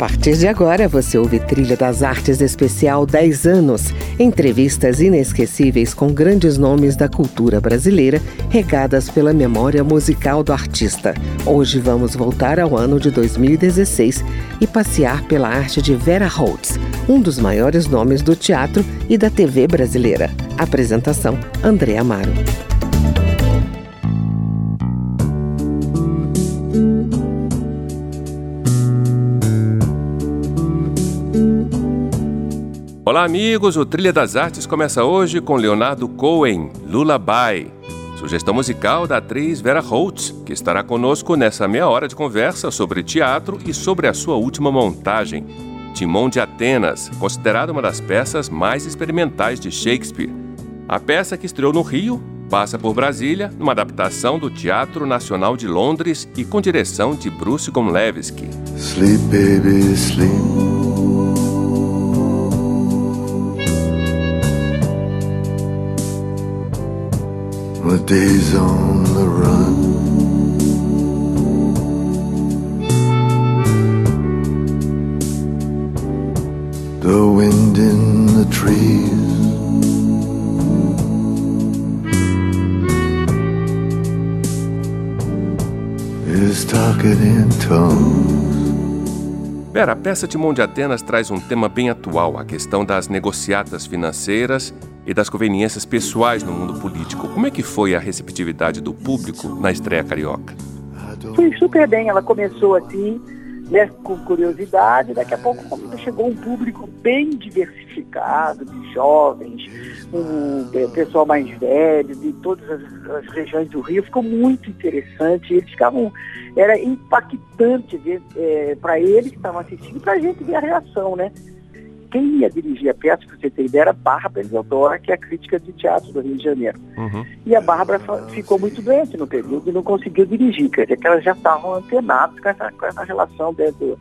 partir de agora, você ouve Trilha das Artes Especial 10 anos. Entrevistas inesquecíveis com grandes nomes da cultura brasileira, regadas pela memória musical do artista. Hoje vamos voltar ao ano de 2016 e passear pela arte de Vera Holtz, um dos maiores nomes do teatro e da TV brasileira. Apresentação: André Amaro. Olá, amigos! O Trilha das Artes começa hoje com Leonardo Cohen, Lullaby, sugestão musical da atriz Vera Holtz, que estará conosco nessa meia hora de conversa sobre teatro e sobre a sua última montagem, Timão de Atenas, considerada uma das peças mais experimentais de Shakespeare. A peça que estreou no Rio passa por Brasília, numa adaptação do Teatro Nacional de Londres e com direção de Bruce Gomlewski. Sleep, baby, sleep. The days on the run. The wind in the trees. Is talking in tongues. Vera, a peça Timão de Atenas traz um tema bem atual, a questão das negociatas financeiras e das conveniências pessoais no mundo político. Como é que foi a receptividade do público na estreia carioca? Foi super bem, ela começou assim, né, com curiosidade, daqui a pouco chegou um público bem diversificado, de jovens, um pessoal mais velho, de todas as, as regiões do Rio, ficou muito interessante, eles ficavam, era impactante é, para eles que estavam assistindo, para a gente ver a reação, né? Quem ia dirigir a peça, para você ter ideia, era Bárbara Eliodora, que é a crítica de teatro do Rio de Janeiro. Uhum. E a Bárbara ficou muito doente no período e não conseguiu dirigir, quer dizer que elas já estavam antenadas com essa, com essa relação dentro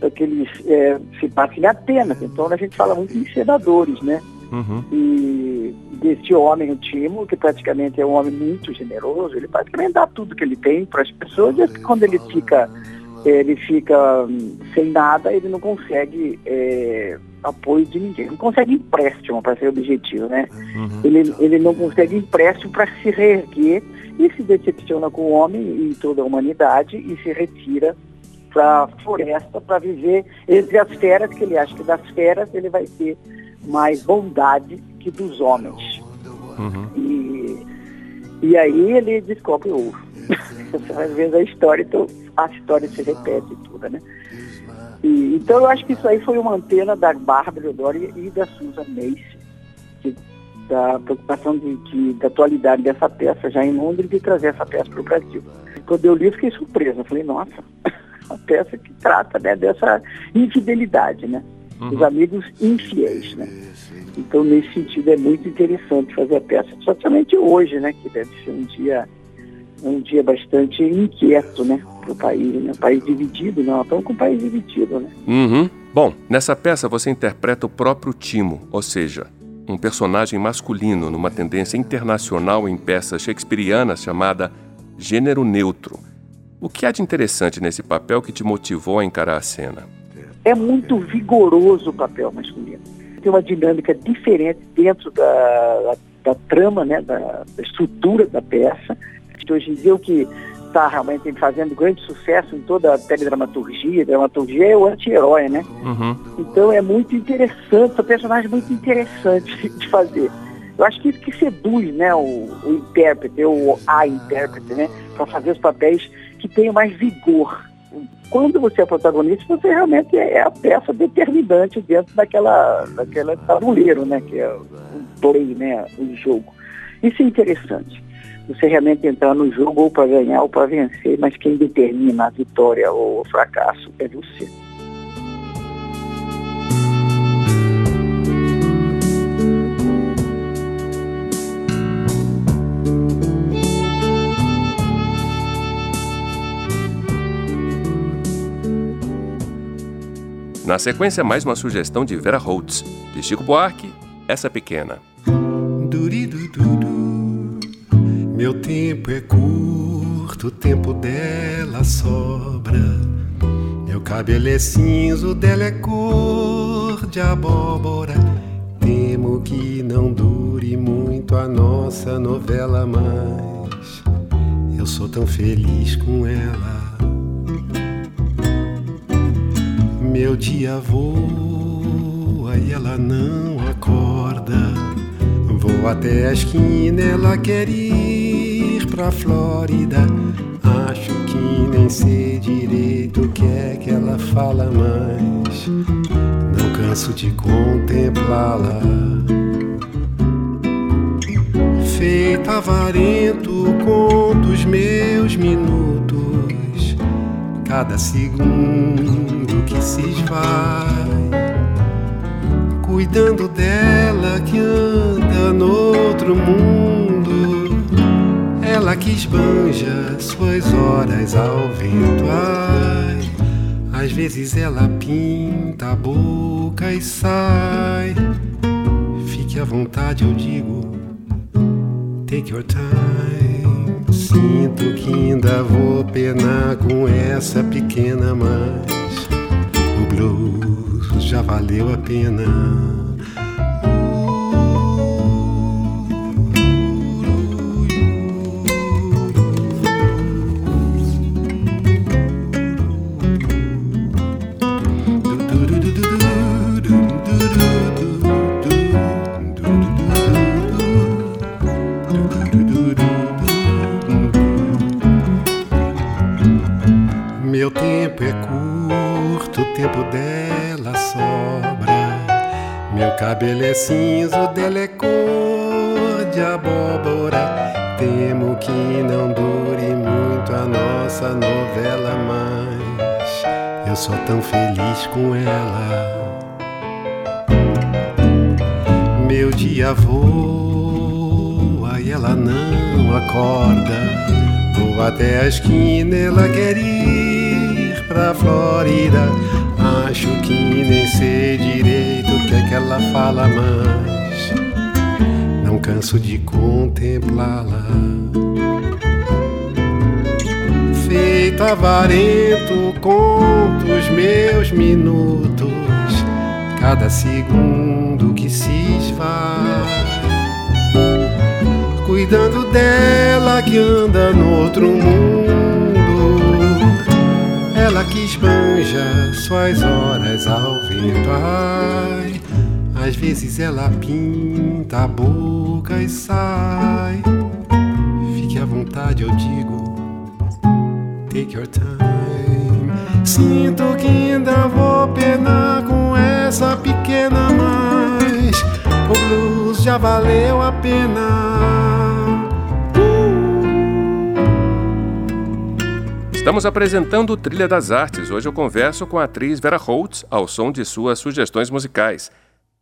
daqueles é, se passa em Atenas. Então a gente fala muito em senadores, né? Uhum. E desse homem, o Timo, que praticamente é um homem muito generoso, ele praticamente dá tudo que ele tem para as pessoas, e quando ele fica ele fica hum, sem nada, ele não consegue é, apoio de ninguém. Não consegue empréstimo para ser objetivo, né? Uhum. Ele, ele não consegue empréstimo para se reerguer e se decepciona com o homem e toda a humanidade e se retira para a floresta para viver entre as feras, que ele acha que das feras ele vai ter mais bondade que dos homens. Uhum. E, e aí ele descobre o ouro. Vai vendo a história, então a história se repete toda, né? E, então eu acho que isso aí foi uma antena da Bárbara Eudori e da Susan Mace, que, da preocupação de, de, da atualidade dessa peça já em Londres de trazer essa peça para o Brasil. Quando eu li, fiquei surpresa. Eu falei, nossa, uma peça que trata né, dessa infidelidade, né? Uhum. Os amigos infiéis, né? Então, nesse sentido, é muito interessante fazer a peça, especialmente hoje, né? Que deve ser um dia um dia bastante inquieto, né, para o país, né? país dividido, não, estamos com o país dividido, né? Uhum. Bom, nessa peça você interpreta o próprio Timo, ou seja, um personagem masculino numa tendência internacional em peças shakespearianas chamada gênero neutro. O que há de interessante nesse papel que te motivou a encarar a cena? É muito vigoroso o papel masculino. Tem uma dinâmica diferente dentro da, da, trama, né, da, da estrutura da peça que hoje em dia o que está realmente fazendo grande sucesso em toda a teledramaturgia, dramaturgia é o anti-herói, né? Uhum. Então é muito interessante, são personagens muito interessantes de fazer. Eu acho que isso que seduz né, o, o intérprete, ou a intérprete, né, para fazer os papéis que tenham mais vigor. Quando você é protagonista, você realmente é a peça determinante dentro daquela, daquela tabuleiro, né, que é o play, né, o jogo. Isso é interessante você realmente entrar no jogo ou para ganhar ou para vencer, mas quem determina a vitória ou o fracasso é você. Na sequência, mais uma sugestão de Vera Holtz, de Chico Buarque, Essa Pequena. Tempo é curto, o tempo dela sobra. Eu cabelo é cinza, o dela é cor de abóbora. Temo que não dure muito a nossa novela, mas eu sou tão feliz com ela. Meu dia voa e ela não acorda. Vou até a esquina, ela quer ir pra Flórida. Acho que nem sei direito o que é que ela fala, mas não canso de contemplá-la. Feito avarento, conto os meus minutos, cada segundo que se esvai, cuidando dela que anda no outro mundo ela que esbanja suas horas ao vento. Ai, às vezes ela pinta a boca e sai. Fique à vontade, eu digo. Take your time. Sinto que ainda vou penar com essa pequena, mas o blues já valeu a pena. Cabelo é cinza, o dela é cor de abóbora. Temo que não dure muito a nossa novela, mas eu sou tão feliz com ela. Meu dia voa e ela não acorda. Vou até a esquina, ela quer ir pra Flórida. Acho que nem sei direito o que é que ela fala, mas não canso de contemplá-la. Feito avarento, conto os meus minutos, cada segundo que se esvai. Cuidando dela que anda no outro mundo esbanja suas horas ao vento. Ai, às vezes ela pinta a boca e sai. Fique à vontade, eu digo. Take your time. Sinto que ainda vou penar com essa pequena, mas o blues já valeu a pena. Estamos apresentando Trilha das Artes. Hoje eu converso com a atriz Vera Holtz ao som de suas sugestões musicais.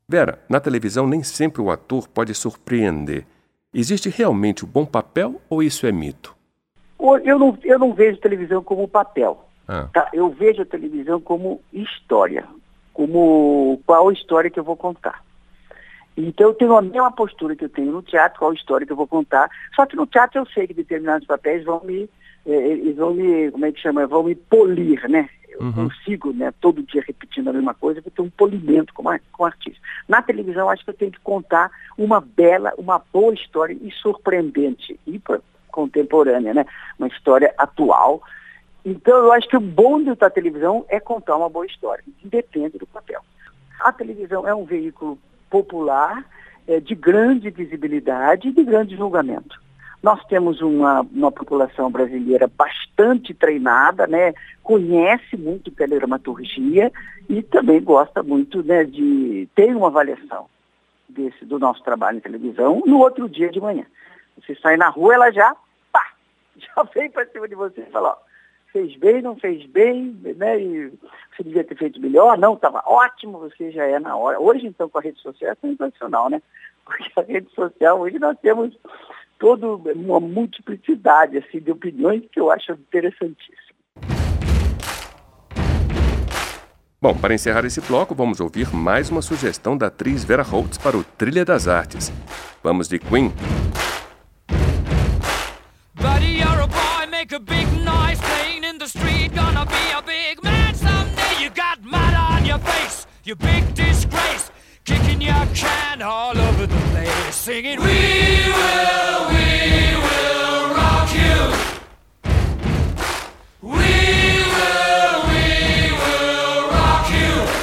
Vera, na televisão nem sempre o ator pode surpreender. Existe realmente o bom papel ou isso é mito? Eu não, eu não vejo televisão como papel. Ah. Tá? Eu vejo a televisão como história. Como qual história que eu vou contar. Então eu tenho a mesma postura que eu tenho no teatro, qual história que eu vou contar. Só que no teatro eu sei que determinados papéis vão me eles vão me, como é que chama, vão me polir, né? Eu uhum. consigo, né, todo dia repetindo a mesma coisa, vou ter um polimento como, como artista. Na televisão, acho que eu tenho que contar uma bela, uma boa história e surpreendente, e contemporânea, né? Uma história atual. Então, eu acho que o bom da televisão é contar uma boa história, independe do papel. A televisão é um veículo popular, é, de grande visibilidade e de grande julgamento. Nós temos uma, uma população brasileira bastante treinada, né? conhece muito teledramaturgia e também gosta muito né, de ter uma avaliação desse, do nosso trabalho em televisão no outro dia de manhã. Você sai na rua, ela já, pá, já vem para cima de você e fala, ó, fez bem, não fez bem, né? E você devia ter feito melhor, não, estava ótimo, você já é na hora. Hoje, então, com a rede social é sensacional, né? Porque a rede social, hoje nós temos toda uma multiplicidade assim, de opiniões que eu acho interessantíssimo. Bom, para encerrar esse bloco, vamos ouvir mais uma sugestão da atriz Vera Holtz para o Trilha das Artes. Vamos de Queen. Buddy, you're a boy, make a big noise playing in the street, gonna be a big man someday. you big disgrace, your can all over the place, singing, We will, we will rock you. We will, we will rock you.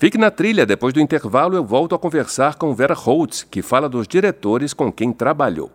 Fique na trilha, depois do intervalo eu volto a conversar com Vera Holtz, que fala dos diretores com quem trabalhou.